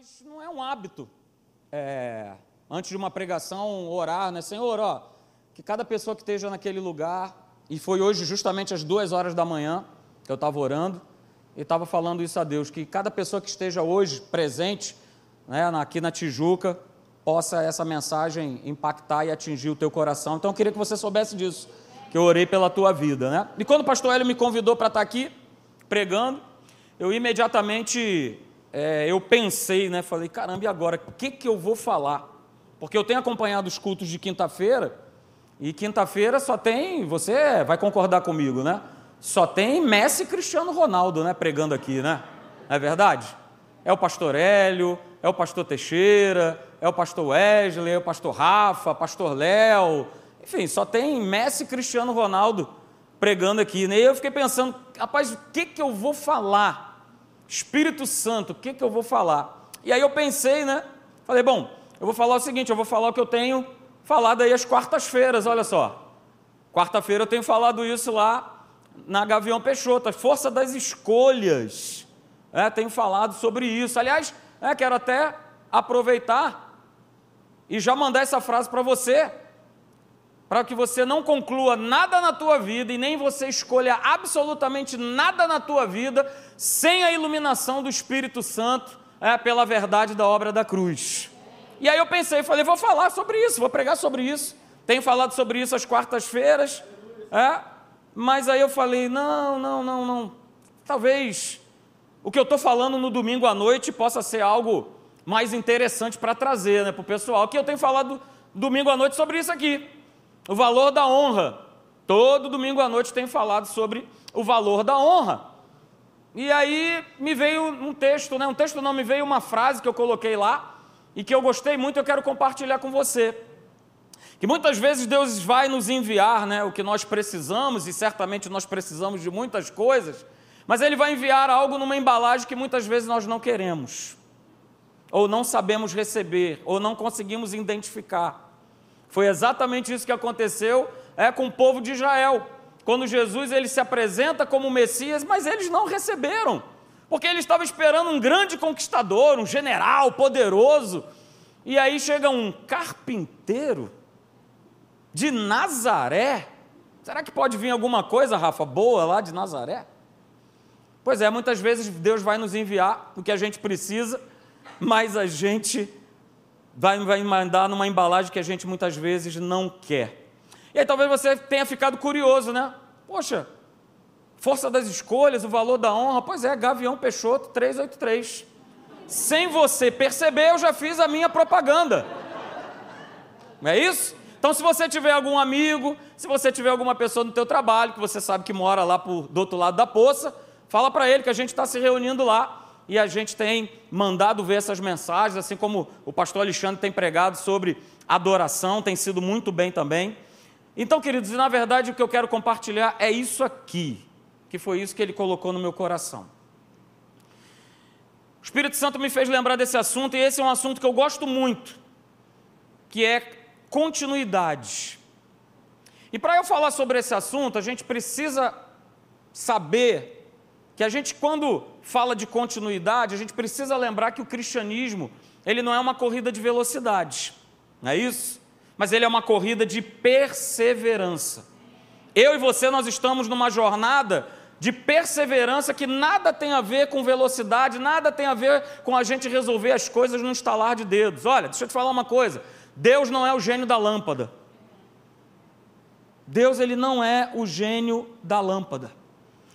mas não é um hábito. É, antes de uma pregação, orar, né? Senhor, ó, que cada pessoa que esteja naquele lugar, e foi hoje justamente às duas horas da manhã que eu estava orando, e estava falando isso a Deus, que cada pessoa que esteja hoje presente, né, aqui na Tijuca, possa essa mensagem impactar e atingir o teu coração. Então eu queria que você soubesse disso, que eu orei pela tua vida, né? E quando o pastor Hélio me convidou para estar aqui pregando, eu imediatamente é, eu pensei, né? Falei, caramba, e agora? O que, que eu vou falar? Porque eu tenho acompanhado os cultos de quinta-feira, e quinta-feira só tem, você vai concordar comigo, né? Só tem Messi e Cristiano Ronaldo, né? Pregando aqui, né? Não é verdade? É o pastor Hélio, é o pastor Teixeira, é o pastor Wesley, é o pastor Rafa, pastor Léo, enfim, só tem Messi e Cristiano Ronaldo pregando aqui. Né? E eu fiquei pensando, rapaz, o que, que eu vou falar? Espírito Santo, o que, que eu vou falar? E aí eu pensei, né? Falei, bom, eu vou falar o seguinte, eu vou falar o que eu tenho falado aí às quartas-feiras, olha só. Quarta-feira eu tenho falado isso lá na Gavião Peixoto, força das escolhas. É, tenho falado sobre isso. Aliás, é, quero até aproveitar e já mandar essa frase para você, para que você não conclua nada na tua vida e nem você escolha absolutamente nada na tua vida sem a iluminação do Espírito Santo é, pela verdade da obra da cruz. E aí eu pensei, falei, vou falar sobre isso, vou pregar sobre isso. Tenho falado sobre isso às quartas-feiras, é, mas aí eu falei, não, não, não, não. Talvez o que eu estou falando no domingo à noite possa ser algo mais interessante para trazer né, para o pessoal. Aqui eu tenho falado domingo à noite sobre isso aqui. O valor da honra. Todo domingo à noite tenho falado sobre o valor da honra. E aí me veio um texto, né? Um texto não, me veio uma frase que eu coloquei lá e que eu gostei muito, eu quero compartilhar com você. Que muitas vezes Deus vai nos enviar, né, o que nós precisamos e certamente nós precisamos de muitas coisas, mas ele vai enviar algo numa embalagem que muitas vezes nós não queremos ou não sabemos receber, ou não conseguimos identificar. Foi exatamente isso que aconteceu é, com o povo de Israel. Quando Jesus ele se apresenta como Messias, mas eles não receberam, porque ele estava esperando um grande conquistador, um general poderoso. E aí chega um carpinteiro de Nazaré. Será que pode vir alguma coisa, Rafa, boa lá de Nazaré? Pois é, muitas vezes Deus vai nos enviar o que a gente precisa mas a gente vai, vai mandar numa embalagem que a gente muitas vezes não quer. E aí talvez você tenha ficado curioso, né? Poxa, força das escolhas, o valor da honra, pois é, Gavião Peixoto 383. Sem você perceber, eu já fiz a minha propaganda. Não é isso? Então, se você tiver algum amigo, se você tiver alguma pessoa no teu trabalho, que você sabe que mora lá por, do outro lado da poça, fala para ele que a gente está se reunindo lá e a gente tem mandado ver essas mensagens, assim como o pastor Alexandre tem pregado sobre adoração, tem sido muito bem também. Então, queridos, na verdade o que eu quero compartilhar é isso aqui, que foi isso que ele colocou no meu coração. O Espírito Santo me fez lembrar desse assunto, e esse é um assunto que eu gosto muito, que é continuidade. E para eu falar sobre esse assunto, a gente precisa saber que a gente, quando fala de continuidade, a gente precisa lembrar que o cristianismo, ele não é uma corrida de velocidade, não é isso? Mas ele é uma corrida de perseverança. Eu e você, nós estamos numa jornada de perseverança que nada tem a ver com velocidade, nada tem a ver com a gente resolver as coisas num estalar de dedos. Olha, deixa eu te falar uma coisa: Deus não é o gênio da lâmpada. Deus ele não é o gênio da lâmpada.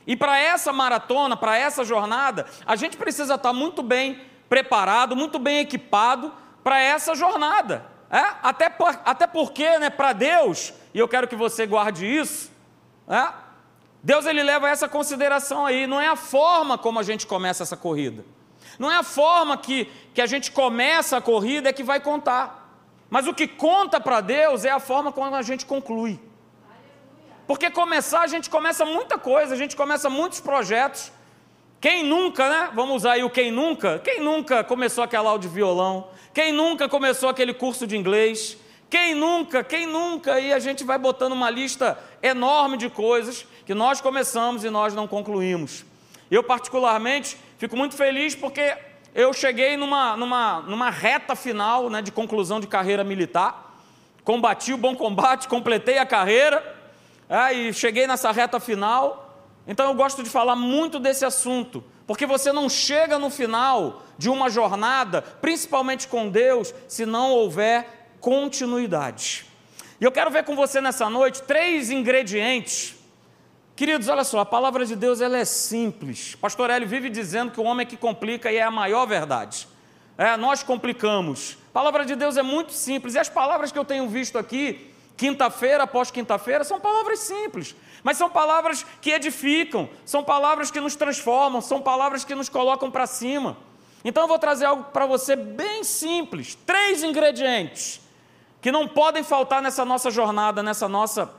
E para essa maratona, para essa jornada, a gente precisa estar muito bem preparado, muito bem equipado para essa jornada. É? Até, por, até porque, né, para Deus, e eu quero que você guarde isso, é? Deus ele leva essa consideração aí, não é a forma como a gente começa essa corrida. Não é a forma que, que a gente começa a corrida é que vai contar. Mas o que conta para Deus é a forma como a gente conclui. Porque começar, a gente começa muita coisa, a gente começa muitos projetos. Quem nunca, né? Vamos usar aí o quem nunca? Quem nunca começou aquela aula de violão? Quem nunca começou aquele curso de inglês? Quem nunca, quem nunca? E a gente vai botando uma lista enorme de coisas que nós começamos e nós não concluímos. Eu, particularmente, fico muito feliz porque eu cheguei numa, numa, numa reta final né, de conclusão de carreira militar, combati o bom combate, completei a carreira, é, e cheguei nessa reta final. Então eu gosto de falar muito desse assunto, porque você não chega no final de uma jornada, principalmente com Deus, se não houver continuidade. E eu quero ver com você nessa noite três ingredientes. Queridos, olha só, a palavra de Deus ela é simples. Pastor Hélio vive dizendo que o homem é que complica e é a maior verdade. É, nós complicamos. A palavra de Deus é muito simples. E as palavras que eu tenho visto aqui, quinta-feira após quinta-feira, são palavras simples. Mas são palavras que edificam, são palavras que nos transformam, são palavras que nos colocam para cima. Então eu vou trazer algo para você bem simples. Três ingredientes que não podem faltar nessa nossa jornada, nessa nossa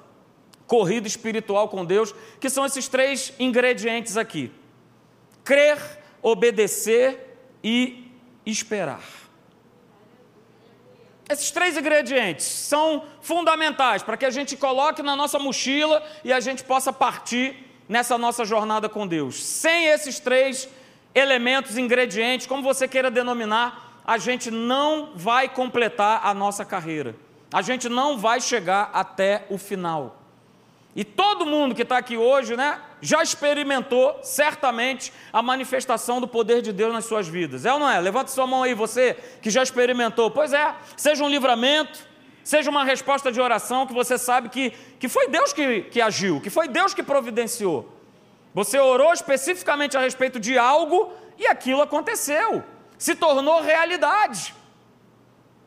corrida espiritual com Deus, que são esses três ingredientes aqui: crer, obedecer e esperar. Esses três ingredientes são fundamentais para que a gente coloque na nossa mochila e a gente possa partir nessa nossa jornada com Deus. Sem esses três elementos, ingredientes, como você queira denominar, a gente não vai completar a nossa carreira. A gente não vai chegar até o final. E todo mundo que está aqui hoje, né, já experimentou certamente a manifestação do poder de Deus nas suas vidas. É ou não é? Levante sua mão aí, você que já experimentou. Pois é, seja um livramento, seja uma resposta de oração que você sabe que, que foi Deus que, que agiu, que foi Deus que providenciou. Você orou especificamente a respeito de algo e aquilo aconteceu se tornou realidade.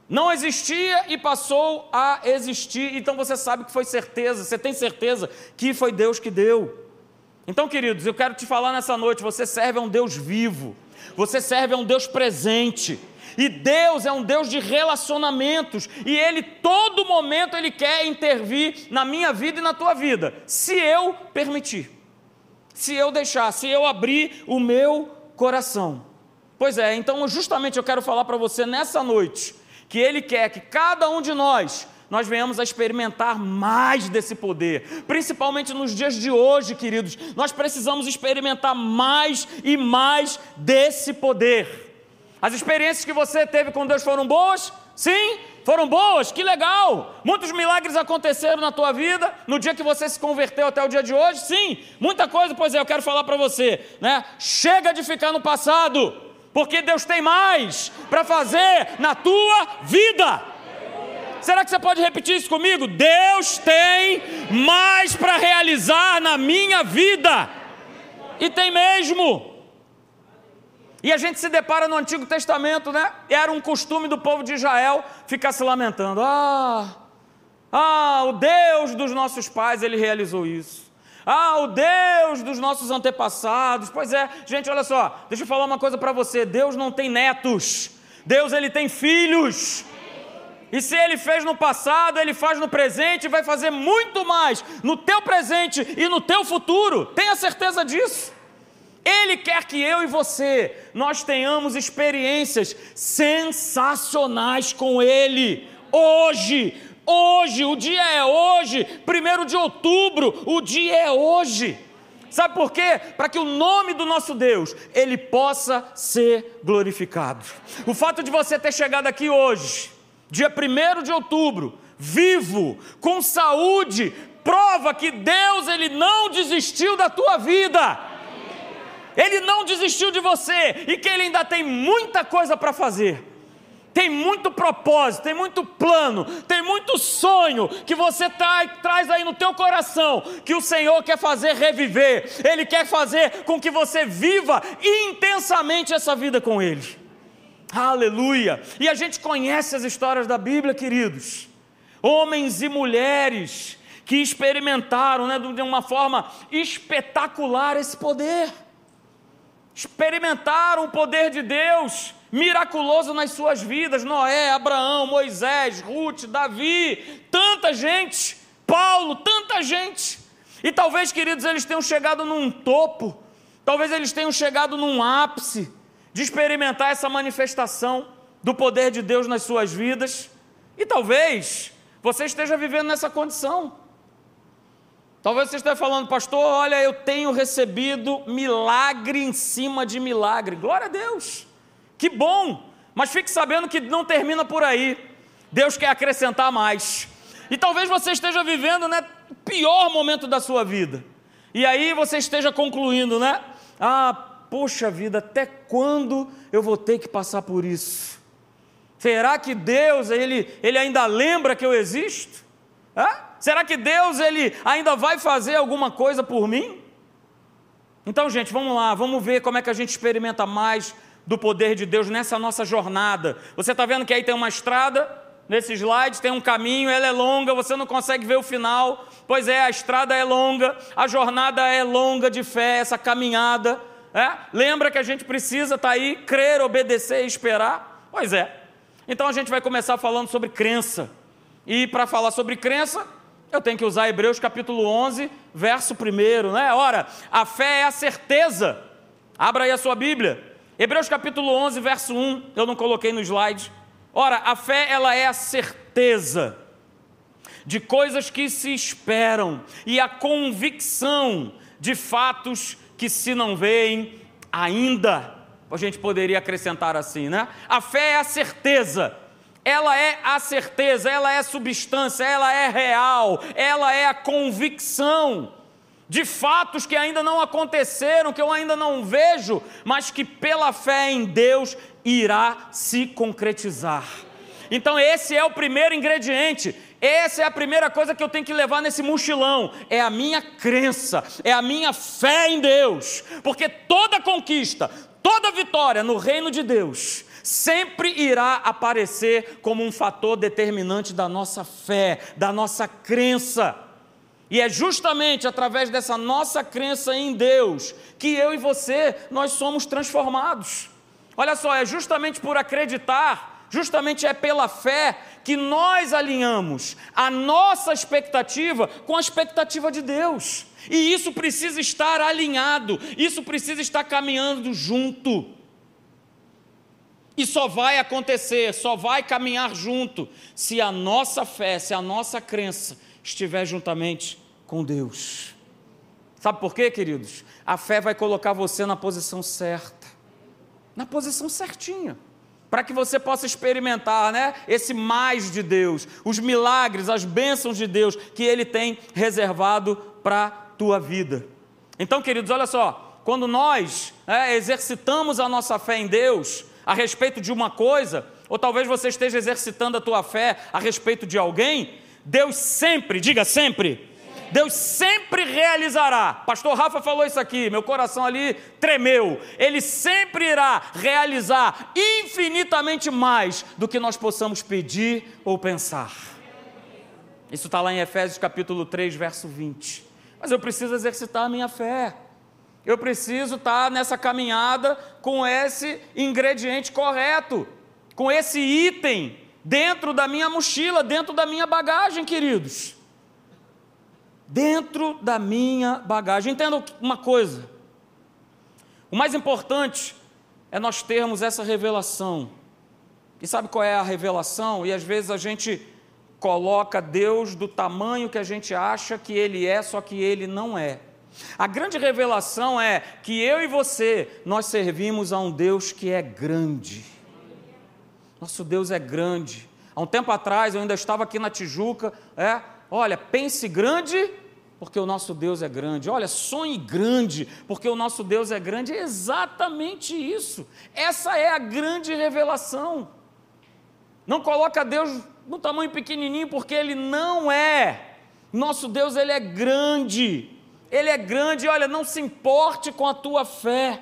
Não existia e passou a existir, então você sabe que foi certeza, você tem certeza que foi Deus que deu. Então, queridos, eu quero te falar nessa noite: você serve a um Deus vivo, você serve a um Deus presente. E Deus é um Deus de relacionamentos, e Ele, todo momento, Ele quer intervir na minha vida e na tua vida, se eu permitir, se eu deixar, se eu abrir o meu coração. Pois é, então justamente eu quero falar para você nessa noite que Ele quer que cada um de nós nós venhamos a experimentar mais desse poder, principalmente nos dias de hoje, queridos. Nós precisamos experimentar mais e mais desse poder. As experiências que você teve com Deus foram boas? Sim, foram boas, que legal! Muitos milagres aconteceram na tua vida no dia que você se converteu até o dia de hoje? Sim, muita coisa, pois é, eu quero falar para você, né? Chega de ficar no passado porque Deus tem mais para fazer na tua vida. Será que você pode repetir isso comigo? Deus tem mais para realizar na minha vida. E tem mesmo. E a gente se depara no Antigo Testamento, né? Era um costume do povo de Israel ficar se lamentando. Ah, ah, o Deus dos nossos pais, ele realizou isso. Ah, o Deus dos nossos antepassados. Pois é, gente, olha só, deixa eu falar uma coisa para você: Deus não tem netos, Deus ele tem filhos. E se ele fez no passado, ele faz no presente e vai fazer muito mais no teu presente e no teu futuro. Tenha certeza disso. Ele quer que eu e você nós tenhamos experiências sensacionais com ele hoje, hoje, o dia é hoje, primeiro de outubro, o dia é hoje. Sabe por quê? Para que o nome do nosso Deus, ele possa ser glorificado. O fato de você ter chegado aqui hoje, dia 1 de outubro, vivo, com saúde, prova que Deus ele não desistiu da tua vida. Ele não desistiu de você e que ele ainda tem muita coisa para fazer tem muito propósito, tem muito plano, tem muito sonho que você tá, traz aí no teu coração, que o Senhor quer fazer reviver, Ele quer fazer com que você viva intensamente essa vida com Ele. Aleluia! E a gente conhece as histórias da Bíblia, queridos. Homens e mulheres que experimentaram né, de uma forma espetacular esse poder. Experimentaram o poder de Deus miraculoso nas suas vidas: Noé, Abraão, Moisés, Ruth, Davi, tanta gente, Paulo, tanta gente. E talvez, queridos, eles tenham chegado num topo, talvez eles tenham chegado num ápice de experimentar essa manifestação do poder de Deus nas suas vidas. E talvez você esteja vivendo nessa condição. Talvez você esteja falando, pastor, olha, eu tenho recebido milagre em cima de milagre. Glória a Deus. Que bom! Mas fique sabendo que não termina por aí. Deus quer acrescentar mais. E talvez você esteja vivendo né, o pior momento da sua vida. E aí você esteja concluindo, né? Ah, poxa vida, até quando eu vou ter que passar por isso? Será que Deus, ele, ele ainda lembra que eu existo? Será que Deus, ele ainda vai fazer alguma coisa por mim? Então, gente, vamos lá, vamos ver como é que a gente experimenta mais do poder de Deus nessa nossa jornada. Você está vendo que aí tem uma estrada, nesse slide tem um caminho, ela é longa, você não consegue ver o final. Pois é, a estrada é longa, a jornada é longa de fé, essa caminhada. É? Lembra que a gente precisa estar tá aí, crer, obedecer e esperar? Pois é. Então a gente vai começar falando sobre crença. E para falar sobre crença, eu tenho que usar Hebreus capítulo 11, verso 1, né? Ora, a fé é a certeza. Abra aí a sua Bíblia. Hebreus capítulo 11, verso 1, eu não coloquei no slide. Ora, a fé ela é a certeza de coisas que se esperam e a convicção de fatos que se não veem ainda. A gente poderia acrescentar assim, né? A fé é a certeza. Ela é a certeza, ela é substância, ela é real, ela é a convicção de fatos que ainda não aconteceram, que eu ainda não vejo, mas que pela fé em Deus irá se concretizar. Então, esse é o primeiro ingrediente. Essa é a primeira coisa que eu tenho que levar nesse mochilão: é a minha crença, é a minha fé em Deus. Porque toda conquista, toda vitória no reino de Deus sempre irá aparecer como um fator determinante da nossa fé, da nossa crença. E é justamente através dessa nossa crença em Deus que eu e você nós somos transformados. Olha só, é justamente por acreditar, justamente é pela fé que nós alinhamos a nossa expectativa com a expectativa de Deus. E isso precisa estar alinhado, isso precisa estar caminhando junto. E só vai acontecer, só vai caminhar junto, se a nossa fé, se a nossa crença estiver juntamente com Deus. Sabe por quê, queridos? A fé vai colocar você na posição certa, na posição certinha, para que você possa experimentar, né, esse mais de Deus, os milagres, as bênçãos de Deus que Ele tem reservado para a tua vida. Então, queridos, olha só, quando nós é, exercitamos a nossa fé em Deus a respeito de uma coisa, ou talvez você esteja exercitando a tua fé a respeito de alguém, Deus sempre, diga sempre, Deus sempre realizará. Pastor Rafa falou isso aqui, meu coração ali tremeu. Ele sempre irá realizar infinitamente mais do que nós possamos pedir ou pensar. Isso está lá em Efésios capítulo 3, verso 20. Mas eu preciso exercitar a minha fé. Eu preciso estar nessa caminhada com esse ingrediente correto, com esse item dentro da minha mochila, dentro da minha bagagem, queridos dentro da minha bagagem. Entenda uma coisa: o mais importante é nós termos essa revelação. E sabe qual é a revelação? E às vezes a gente coloca Deus do tamanho que a gente acha que Ele é, só que Ele não é. A grande revelação é que eu e você, nós servimos a um Deus que é grande. Nosso Deus é grande. Há um tempo atrás eu ainda estava aqui na Tijuca, é, Olha, pense grande, porque o nosso Deus é grande. Olha, sonhe grande, porque o nosso Deus é grande. É exatamente isso. Essa é a grande revelação. Não coloca Deus no tamanho pequenininho, porque Ele não é. Nosso Deus, Ele é grande. Ele é grande. Olha, não se importe com a tua fé,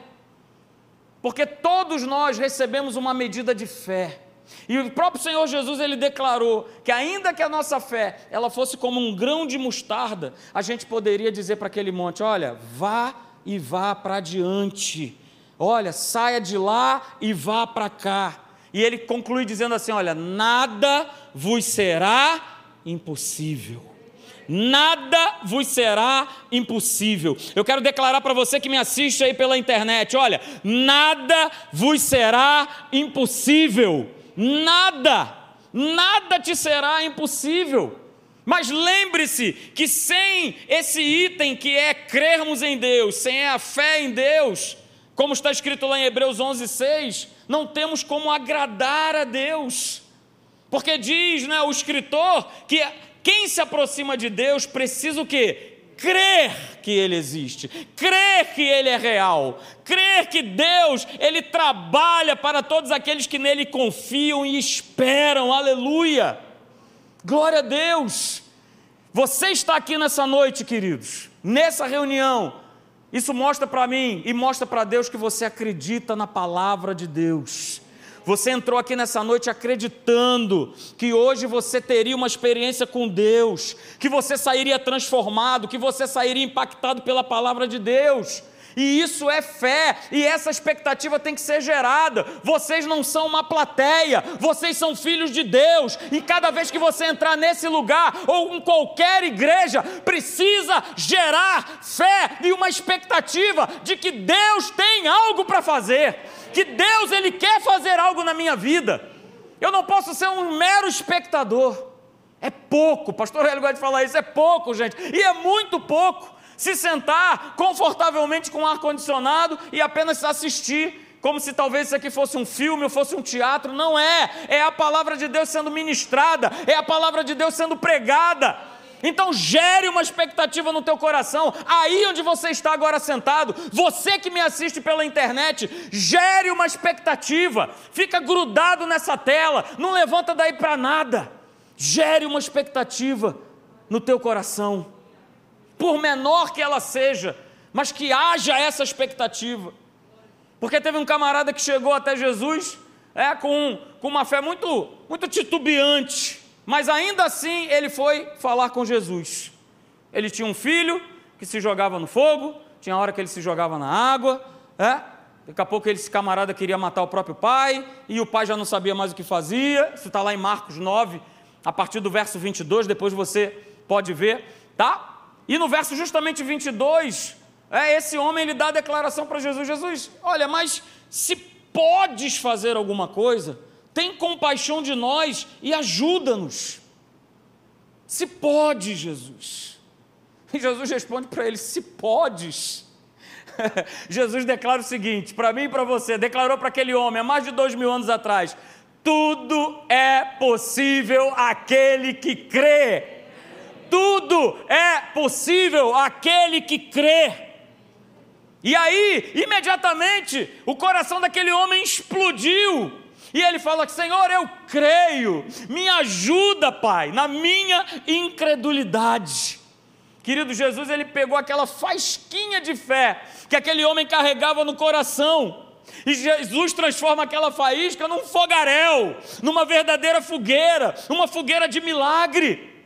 porque todos nós recebemos uma medida de fé. E o próprio Senhor Jesus ele declarou que ainda que a nossa fé ela fosse como um grão de mostarda, a gente poderia dizer para aquele monte: olha, vá e vá para diante. Olha, saia de lá e vá para cá. E ele conclui dizendo assim: olha, nada vos será impossível. Nada vos será impossível. Eu quero declarar para você que me assiste aí pela internet: olha, nada vos será impossível nada, nada te será impossível. Mas lembre-se que sem esse item que é crermos em Deus, sem a fé em Deus, como está escrito lá em Hebreus 11:6, não temos como agradar a Deus. Porque diz, né, o escritor, que quem se aproxima de Deus precisa o quê? Crer que ele existe, crer que ele é real, crer que Deus, ele trabalha para todos aqueles que nele confiam e esperam. Aleluia! Glória a Deus! Você está aqui nessa noite, queridos, nessa reunião. Isso mostra para mim e mostra para Deus que você acredita na palavra de Deus. Você entrou aqui nessa noite acreditando que hoje você teria uma experiência com Deus, que você sairia transformado, que você sairia impactado pela palavra de Deus e isso é fé, e essa expectativa tem que ser gerada. Vocês não são uma plateia, vocês são filhos de Deus, e cada vez que você entrar nesse lugar ou em qualquer igreja, precisa gerar fé e uma expectativa de que Deus tem algo para fazer, que Deus ele quer fazer algo na minha vida. Eu não posso ser um mero espectador. É pouco, pastor Hélio gosta de falar isso, é pouco, gente, e é muito pouco se sentar confortavelmente com ar-condicionado e apenas assistir, como se talvez isso aqui fosse um filme ou fosse um teatro. Não é, é a palavra de Deus sendo ministrada, é a palavra de Deus sendo pregada. Então gere uma expectativa no teu coração, aí onde você está agora sentado, você que me assiste pela internet, gere uma expectativa, fica grudado nessa tela, não levanta daí para nada. Gere uma expectativa no teu coração por menor que ela seja, mas que haja essa expectativa. Porque teve um camarada que chegou até Jesus é, com, com uma fé muito, muito titubeante, mas ainda assim ele foi falar com Jesus. Ele tinha um filho que se jogava no fogo, tinha hora que ele se jogava na água, é? daqui a pouco esse camarada queria matar o próprio pai, e o pai já não sabia mais o que fazia, isso está lá em Marcos 9, a partir do verso 22, depois você pode ver, tá? E no verso justamente 22, é, esse homem ele dá a declaração para Jesus: Jesus, olha, mas se podes fazer alguma coisa, tem compaixão de nós e ajuda-nos. Se pode, Jesus. E Jesus responde para ele: Se podes. Jesus declara o seguinte, para mim e para você, declarou para aquele homem há mais de dois mil anos atrás: tudo é possível aquele que crê tudo é possível aquele que crê. E aí, imediatamente, o coração daquele homem explodiu. E ele fala: Senhor, eu creio, me ajuda, Pai, na minha incredulidade. Querido Jesus, ele pegou aquela fasquinha de fé que aquele homem carregava no coração. E Jesus transforma aquela faísca num fogaréu, numa verdadeira fogueira, uma fogueira de milagre.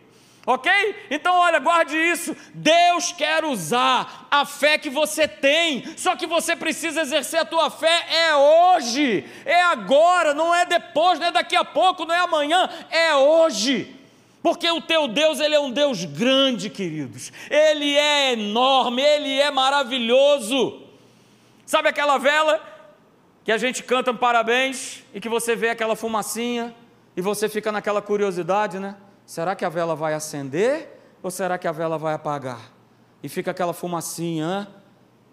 Ok? Então, olha, guarde isso. Deus quer usar a fé que você tem, só que você precisa exercer a tua fé é hoje, é agora, não é depois, não é daqui a pouco, não é amanhã, é hoje. Porque o teu Deus, ele é um Deus grande, queridos. Ele é enorme, ele é maravilhoso. Sabe aquela vela que a gente canta um parabéns e que você vê aquela fumacinha e você fica naquela curiosidade, né? Será que a vela vai acender ou será que a vela vai apagar? E fica aquela fumacinha,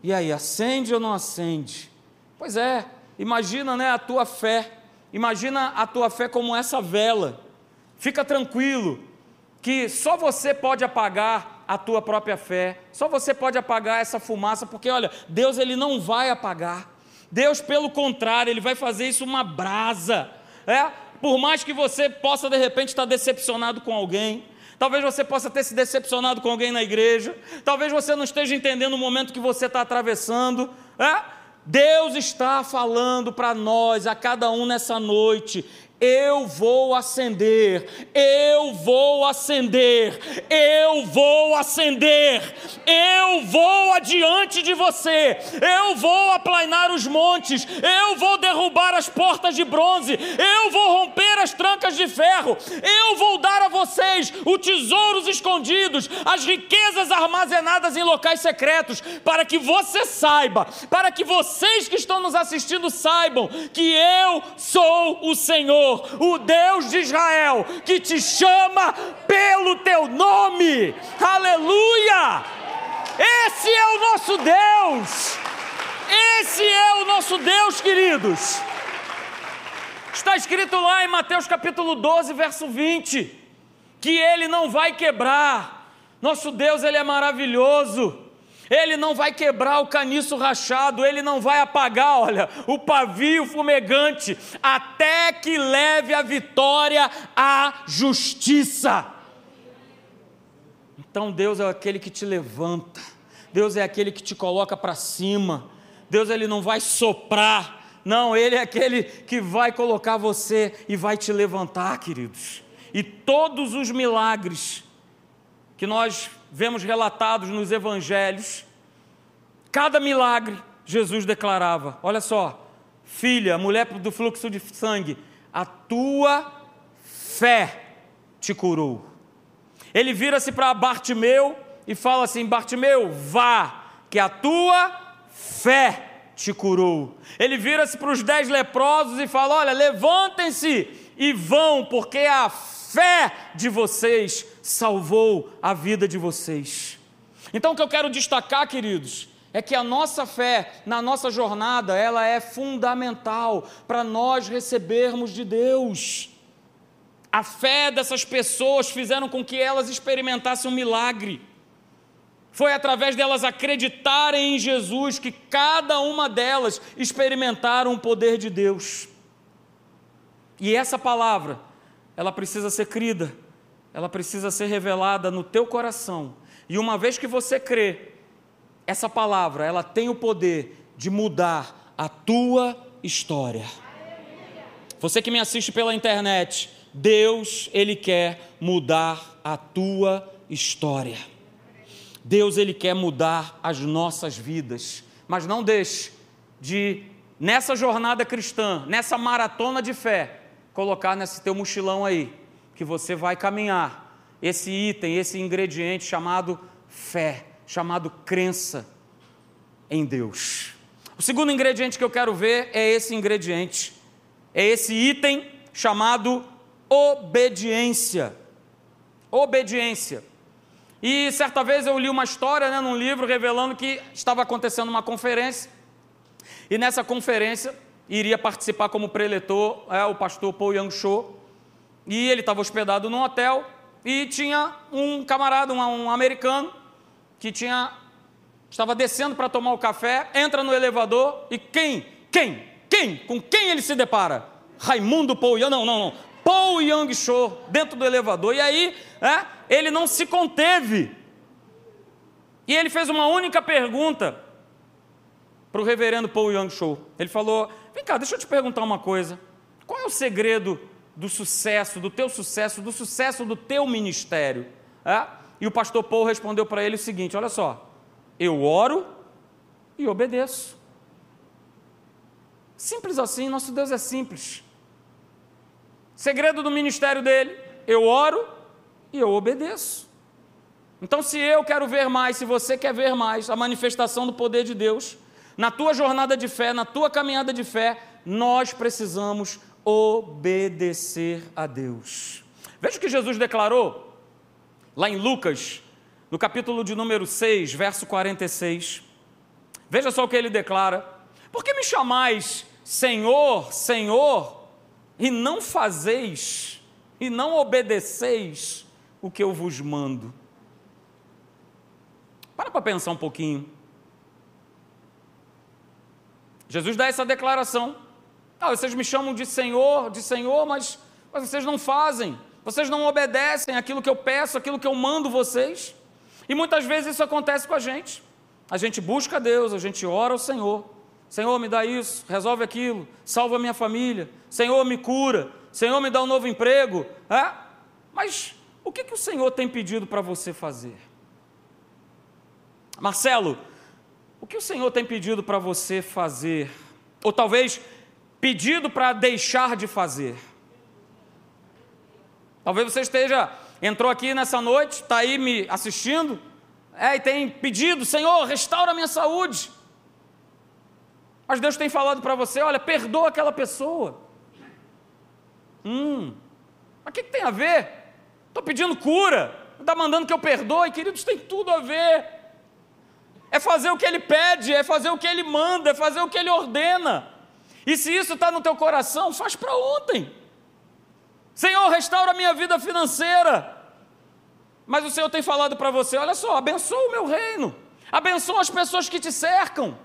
e aí, acende ou não acende? Pois é, imagina né, a tua fé, imagina a tua fé como essa vela. Fica tranquilo, que só você pode apagar a tua própria fé, só você pode apagar essa fumaça, porque olha, Deus ele não vai apagar. Deus, pelo contrário, ele vai fazer isso uma brasa. É? Por mais que você possa de repente estar decepcionado com alguém, talvez você possa ter se decepcionado com alguém na igreja, talvez você não esteja entendendo o momento que você está atravessando, é? Deus está falando para nós, a cada um nessa noite, eu vou acender, eu vou acender, eu vou acender, eu vou adiante de você, eu vou aplainar os montes, eu vou derrubar as portas de bronze, eu vou romper as trancas de ferro, eu vou dar a vocês os tesouros escondidos, as riquezas armazenadas em locais secretos, para que você saiba, para que vocês que estão nos assistindo saibam que eu sou o Senhor Senhor, o Deus de Israel, que te chama pelo teu nome. Aleluia! Esse é o nosso Deus. Esse é o nosso Deus, queridos. Está escrito lá em Mateus capítulo 12, verso 20, que ele não vai quebrar. Nosso Deus, ele é maravilhoso. Ele não vai quebrar o caniço rachado, ele não vai apagar, olha, o pavio fumegante, até que leve a vitória à justiça. Então Deus é aquele que te levanta, Deus é aquele que te coloca para cima. Deus ele não vai soprar, não, ele é aquele que vai colocar você e vai te levantar, queridos. E todos os milagres que nós vemos relatados nos evangelhos, cada milagre Jesus declarava: olha só, filha, mulher do fluxo de sangue, a tua fé te curou. Ele vira-se para Bartimeu e fala assim: Bartimeu, vá, que a tua fé te curou. Ele vira-se para os dez leprosos e fala: Olha, levantem-se e vão, porque a fé de vocês salvou a vida de vocês. Então, o que eu quero destacar, queridos, é que a nossa fé na nossa jornada, ela é fundamental para nós recebermos de Deus. A fé dessas pessoas fizeram com que elas experimentassem um milagre. Foi através delas acreditarem em Jesus que cada uma delas experimentaram o poder de Deus. E essa palavra, ela precisa ser crida, ela precisa ser revelada no teu coração. E uma vez que você crê, essa palavra, ela tem o poder de mudar a tua história. Você que me assiste pela internet, Deus, ele quer mudar a tua história. Deus ele quer mudar as nossas vidas, mas não deixe de nessa jornada cristã, nessa maratona de fé, colocar nesse teu mochilão aí, que você vai caminhar esse item, esse ingrediente chamado fé, chamado crença em Deus. O segundo ingrediente que eu quero ver é esse ingrediente, é esse item chamado obediência. Obediência. E certa vez eu li uma história né, num livro revelando que estava acontecendo uma conferência, e nessa conferência iria participar como preletor é, o pastor Paul Yang Cho, e ele estava hospedado num hotel, e tinha um camarada, um, um americano, que tinha estava descendo para tomar o café, entra no elevador, e quem? Quem? Quem? Com quem ele se depara? Raimundo Paul Yang, não, não, não, Paul Yang Cho dentro do elevador, e aí, é, ele não se conteve. E ele fez uma única pergunta para o reverendo Paul Young Show. Ele falou: Vem cá, deixa eu te perguntar uma coisa. Qual é o segredo do sucesso, do teu sucesso, do sucesso do teu ministério? É? E o pastor Paul respondeu para ele o seguinte: Olha só, eu oro e obedeço. Simples assim, nosso Deus é simples. Segredo do ministério dele: eu oro e eu obedeço. Então, se eu quero ver mais, se você quer ver mais a manifestação do poder de Deus, na tua jornada de fé, na tua caminhada de fé, nós precisamos obedecer a Deus. Veja o que Jesus declarou lá em Lucas, no capítulo de número 6, verso 46. Veja só o que ele declara: Por que me chamais Senhor, Senhor, e não fazeis, e não obedeceis o que eu vos mando. Para para pensar um pouquinho. Jesus dá essa declaração. Ah, vocês me chamam de Senhor, de Senhor, mas, mas vocês não fazem, vocês não obedecem aquilo que eu peço, aquilo que eu mando vocês. E muitas vezes isso acontece com a gente. A gente busca Deus, a gente ora ao Senhor. Senhor, me dá isso, resolve aquilo, salva a minha família. Senhor, me cura. Senhor, me dá um novo emprego. É? Mas o que, que o Senhor tem pedido para você fazer? Marcelo, o que o Senhor tem pedido para você fazer? Ou talvez pedido para deixar de fazer? Talvez você esteja, entrou aqui nessa noite, está aí me assistindo, é, e tem pedido, Senhor, restaura a minha saúde. Mas Deus tem falado para você, olha, perdoa aquela pessoa. Hum, mas o que, que tem a ver? Estou pedindo cura, está mandando que eu perdoe, queridos, tem tudo a ver. É fazer o que ele pede, é fazer o que ele manda, é fazer o que ele ordena. E se isso está no teu coração, faz para ontem. Senhor, restaura a minha vida financeira. Mas o Senhor tem falado para você: olha só, abençoa o meu reino, abençoa as pessoas que te cercam.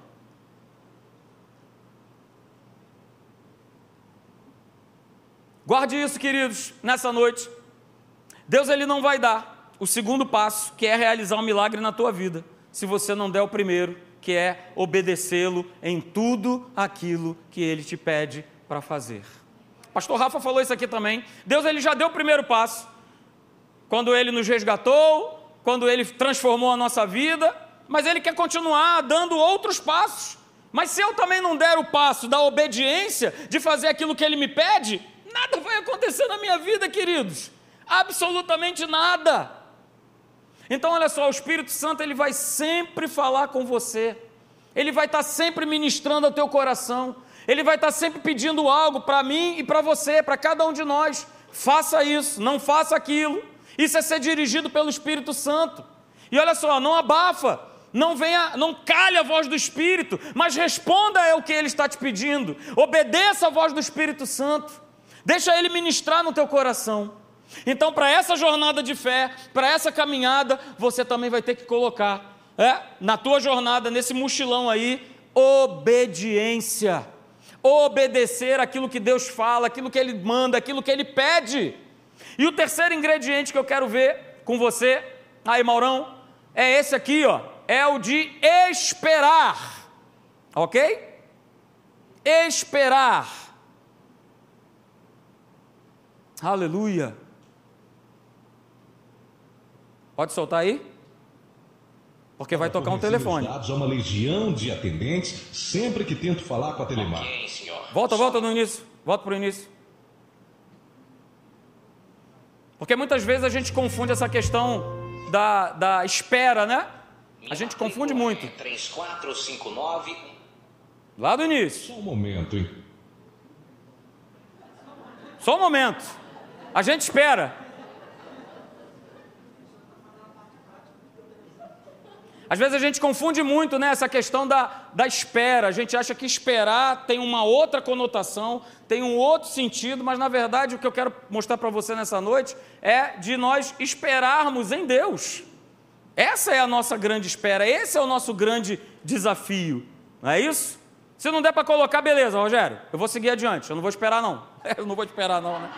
Guarde isso, queridos, nessa noite. Deus ele não vai dar o segundo passo, que é realizar um milagre na tua vida, se você não der o primeiro, que é obedecê-lo em tudo aquilo que ele te pede para fazer. Pastor Rafa falou isso aqui também. Deus ele já deu o primeiro passo. Quando ele nos resgatou, quando ele transformou a nossa vida, mas ele quer continuar dando outros passos. Mas se eu também não der o passo da obediência, de fazer aquilo que ele me pede, nada vai acontecer na minha vida, queridos. Absolutamente nada. Então, olha só, o Espírito Santo ele vai sempre falar com você. Ele vai estar sempre ministrando ao teu coração. Ele vai estar sempre pedindo algo para mim e para você, para cada um de nós. Faça isso, não faça aquilo. Isso é ser dirigido pelo Espírito Santo. E olha só, não abafa, não venha, não calhe a voz do Espírito, mas responda ao que ele está te pedindo. Obedeça a voz do Espírito Santo. Deixa ele ministrar no teu coração. Então, para essa jornada de fé, para essa caminhada, você também vai ter que colocar, é, na tua jornada, nesse mochilão aí, obediência. Obedecer aquilo que Deus fala, aquilo que Ele manda, aquilo que Ele pede. E o terceiro ingrediente que eu quero ver com você, aí Maurão, é esse aqui, ó, é o de esperar. Ok? Esperar. Aleluia. Pode soltar aí? Porque vai tocar um telefone. Dados a uma legião de atendentes sempre que tento falar com a Telemar. Okay, volta, volta no início. Volta para o início. Porque muitas vezes a gente confunde essa questão da, da espera, né? A gente confunde muito. 3459. Lá do início. Só um momento, hein? Só um momento. A gente espera. Às vezes a gente confunde muito né, essa questão da, da espera. A gente acha que esperar tem uma outra conotação, tem um outro sentido, mas na verdade o que eu quero mostrar para você nessa noite é de nós esperarmos em Deus. Essa é a nossa grande espera, esse é o nosso grande desafio, não é isso? Se não der para colocar, beleza, Rogério, eu vou seguir adiante, eu não vou esperar não. Eu não vou esperar não, né?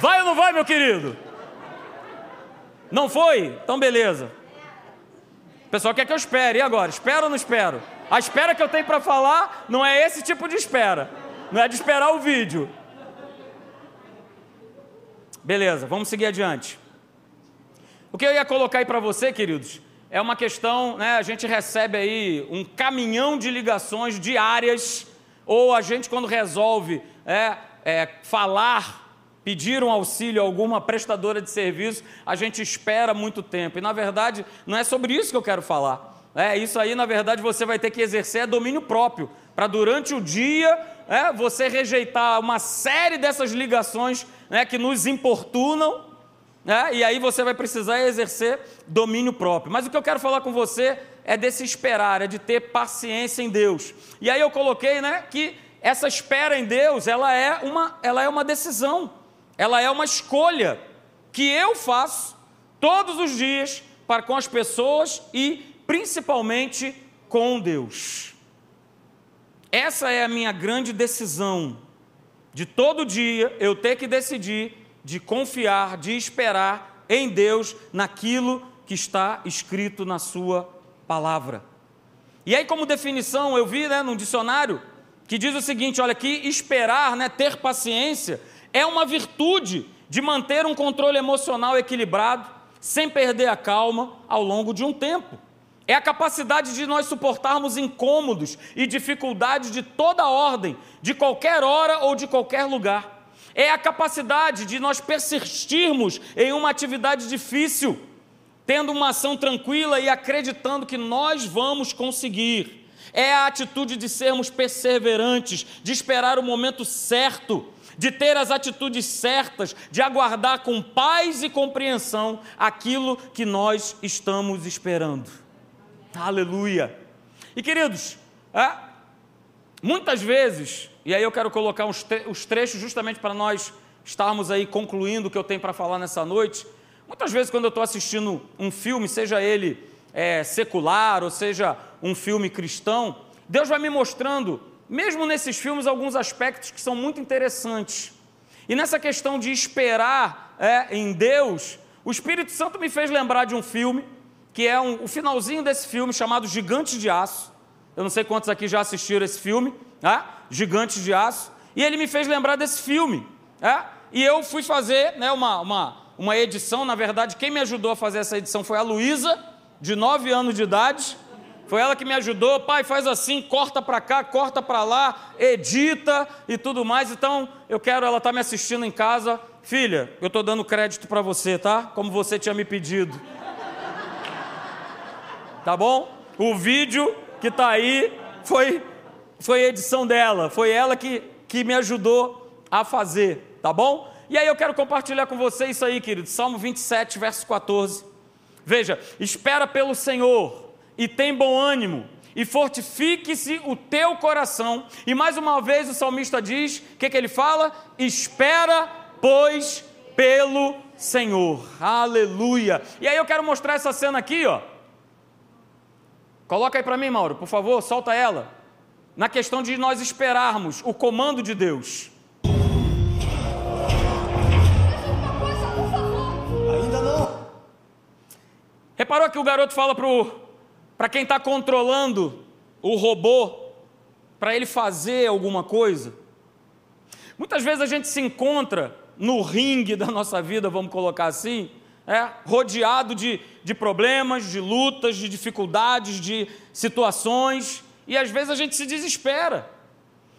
Vai ou não vai, meu querido? Não foi? Então beleza. O pessoal quer que eu espere. E agora? Espero ou não espero? A espera que eu tenho para falar não é esse tipo de espera. Não é de esperar o vídeo. Beleza, vamos seguir adiante. O que eu ia colocar aí para você, queridos, é uma questão, né? A gente recebe aí um caminhão de ligações diárias, ou a gente, quando resolve é, é, falar pedir um auxílio a alguma prestadora de serviço, a gente espera muito tempo. E na verdade, não é sobre isso que eu quero falar. É, isso aí, na verdade, você vai ter que exercer domínio próprio, para durante o dia é, você rejeitar uma série dessas ligações né, que nos importunam, né, e aí você vai precisar exercer domínio próprio. Mas o que eu quero falar com você é desse esperar, é de ter paciência em Deus. E aí eu coloquei né, que essa espera em Deus, ela é uma, ela é uma decisão ela é uma escolha que eu faço todos os dias para com as pessoas e principalmente com Deus. Essa é a minha grande decisão de todo dia eu ter que decidir de confiar, de esperar em Deus naquilo que está escrito na sua palavra. E aí como definição eu vi, né, num dicionário que diz o seguinte, olha aqui, esperar, né, ter paciência é uma virtude de manter um controle emocional equilibrado, sem perder a calma ao longo de um tempo. É a capacidade de nós suportarmos incômodos e dificuldades de toda ordem, de qualquer hora ou de qualquer lugar. É a capacidade de nós persistirmos em uma atividade difícil, tendo uma ação tranquila e acreditando que nós vamos conseguir. É a atitude de sermos perseverantes, de esperar o momento certo, de ter as atitudes certas, de aguardar com paz e compreensão aquilo que nós estamos esperando. Aleluia! E queridos, é, muitas vezes, e aí eu quero colocar os, os trechos justamente para nós estarmos aí concluindo o que eu tenho para falar nessa noite. Muitas vezes, quando eu estou assistindo um filme, seja ele é, secular ou seja um filme cristão, Deus vai me mostrando, mesmo nesses filmes, alguns aspectos que são muito interessantes. E nessa questão de esperar é, em Deus, o Espírito Santo me fez lembrar de um filme, que é um, o finalzinho desse filme chamado Gigantes de Aço. Eu não sei quantos aqui já assistiram esse filme, né? Gigantes de Aço. E ele me fez lembrar desse filme. É? E eu fui fazer né, uma, uma, uma edição, na verdade, quem me ajudou a fazer essa edição foi a Luísa, de 9 anos de idade. Foi ela que me ajudou, pai, faz assim, corta para cá, corta para lá, edita e tudo mais. Então, eu quero, ela está me assistindo em casa. Filha, eu estou dando crédito para você, tá? Como você tinha me pedido. Tá bom? O vídeo que está aí foi, foi edição dela, foi ela que, que me ajudou a fazer tá bom? E aí eu quero compartilhar com você isso aí, querido. Salmo 27, verso 14. Veja, espera pelo Senhor e tem bom ânimo, e fortifique-se o teu coração. E mais uma vez o salmista diz: o que, que ele fala? Espera, pois, pelo Senhor. Aleluia. E aí eu quero mostrar essa cena aqui, ó. Coloca aí para mim, Mauro, por favor, solta ela. Na questão de nós esperarmos o comando de Deus. Reparou que o garoto fala para quem está controlando o robô, para ele fazer alguma coisa? Muitas vezes a gente se encontra no ringue da nossa vida, vamos colocar assim, é, rodeado de, de problemas, de lutas, de dificuldades, de situações, e às vezes a gente se desespera.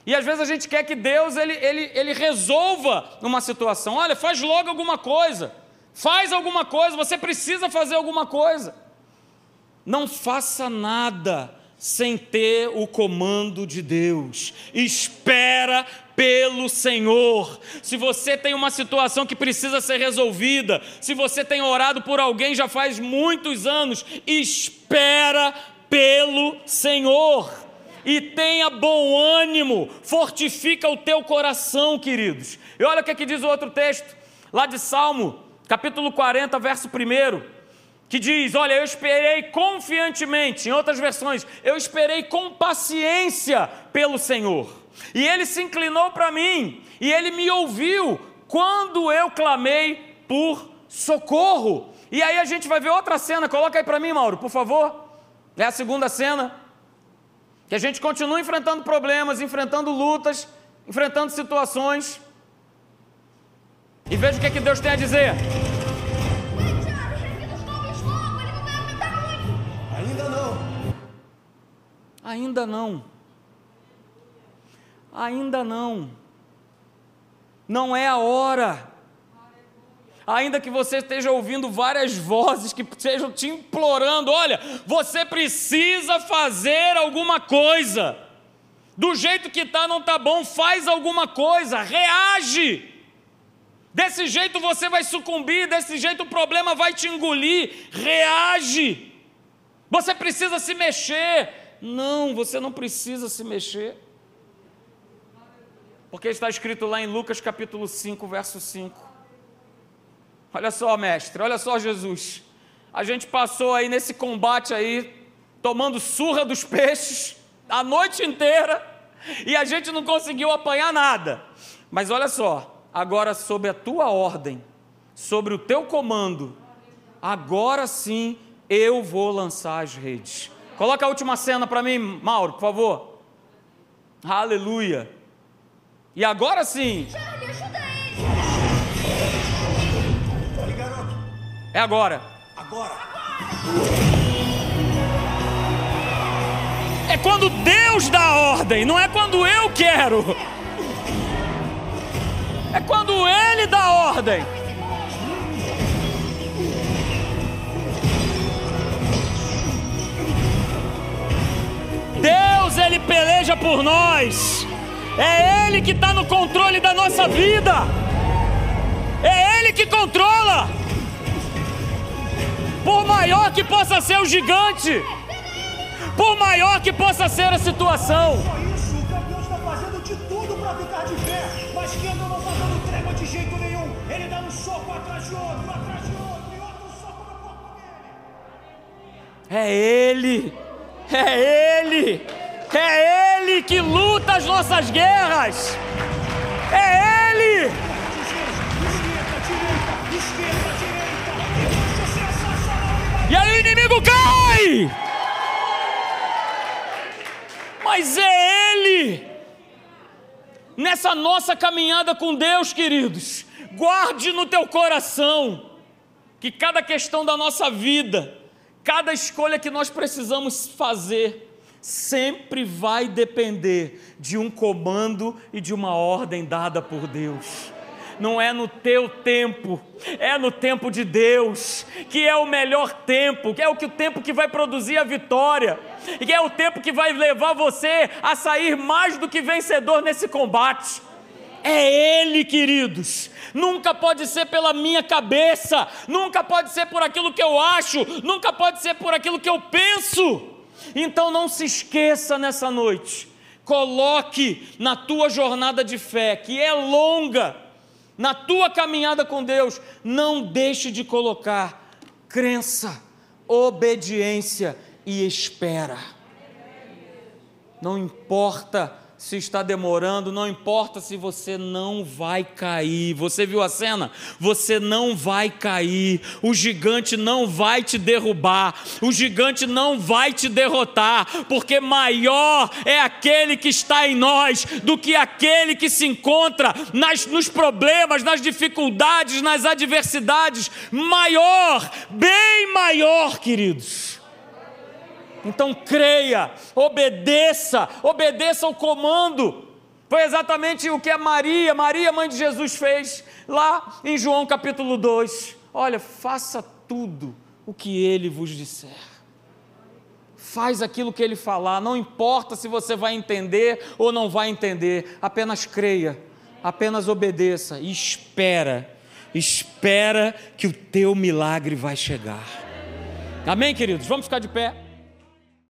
E às vezes a gente quer que Deus ele, ele, ele resolva uma situação. Olha, faz logo alguma coisa. Faz alguma coisa, você precisa fazer alguma coisa. Não faça nada sem ter o comando de Deus. Espera pelo Senhor. Se você tem uma situação que precisa ser resolvida, se você tem orado por alguém já faz muitos anos, espera pelo Senhor. E tenha bom ânimo, fortifica o teu coração, queridos. E olha o que, é que diz o outro texto, lá de Salmo capítulo 40, verso 1, que diz: Olha, eu esperei confiantemente, em outras versões, eu esperei com paciência pelo Senhor, e ele se inclinou para mim, e ele me ouviu quando eu clamei por socorro. E aí a gente vai ver outra cena, coloca aí para mim, Mauro, por favor. É a segunda cena. Que a gente continua enfrentando problemas, enfrentando lutas, enfrentando situações. E veja o que, é que Deus tem a dizer. Ainda não. Ainda não. Não é a hora. Ainda que você esteja ouvindo várias vozes que estejam te implorando, olha, você precisa fazer alguma coisa. Do jeito que está, não está bom, faz alguma coisa, reage. Desse jeito você vai sucumbir, desse jeito o problema vai te engolir. Reage. Você precisa se mexer. Não, você não precisa se mexer. Porque está escrito lá em Lucas capítulo 5, verso 5. Olha só, mestre, olha só, Jesus. A gente passou aí nesse combate aí, tomando surra dos peixes a noite inteira, e a gente não conseguiu apanhar nada. Mas olha só, agora sob a tua ordem, sobre o teu comando, agora sim eu vou lançar as redes. Coloca a última cena para mim, Mauro, por favor. Aleluia. E agora sim. É agora. Agora. É quando Deus dá a ordem, não é quando eu quero. É quando Ele dá ordem. Deus, Ele peleja por nós. É Ele que está no controle da nossa vida. É Ele que controla. Por maior que possa ser o gigante, por maior que possa ser a situação. isso, o campeão está fazendo de tudo para ficar de pé, mas Kendall não está dando trégua de jeito nenhum. Ele dá um soco atrás de outro, atrás de outro e outro soco no corpo dele. É Ele, é Ele, é Ele que luta as nossas guerras. É Ele. E aí o inimigo cai. Mas é Ele. Nessa nossa caminhada com Deus, queridos, guarde no teu coração que cada questão da nossa vida, cada escolha que nós precisamos fazer, sempre vai depender de um comando e de uma ordem dada por Deus não é no teu tempo, é no tempo de Deus, que é o melhor tempo, que é o que o tempo que vai produzir a vitória, e que é o tempo que vai levar você a sair mais do que vencedor nesse combate. É Ele, queridos. Nunca pode ser pela minha cabeça, nunca pode ser por aquilo que eu acho, nunca pode ser por aquilo que eu penso. Então não se esqueça nessa noite, coloque na tua jornada de fé, que é longa, na tua caminhada com Deus, não deixe de colocar crença, obediência e espera. Não importa se está demorando, não importa se você não vai cair. Você viu a cena? Você não vai cair. O gigante não vai te derrubar. O gigante não vai te derrotar, porque maior é aquele que está em nós do que aquele que se encontra nas, nos problemas, nas dificuldades, nas adversidades. Maior, bem maior, queridos. Então creia, obedeça, obedeça ao comando. Foi exatamente o que a Maria, Maria, mãe de Jesus, fez lá em João capítulo 2. Olha, faça tudo o que ele vos disser. Faz aquilo que ele falar, não importa se você vai entender ou não vai entender, apenas creia, apenas obedeça e espera, espera que o teu milagre vai chegar. Amém, queridos? Vamos ficar de pé.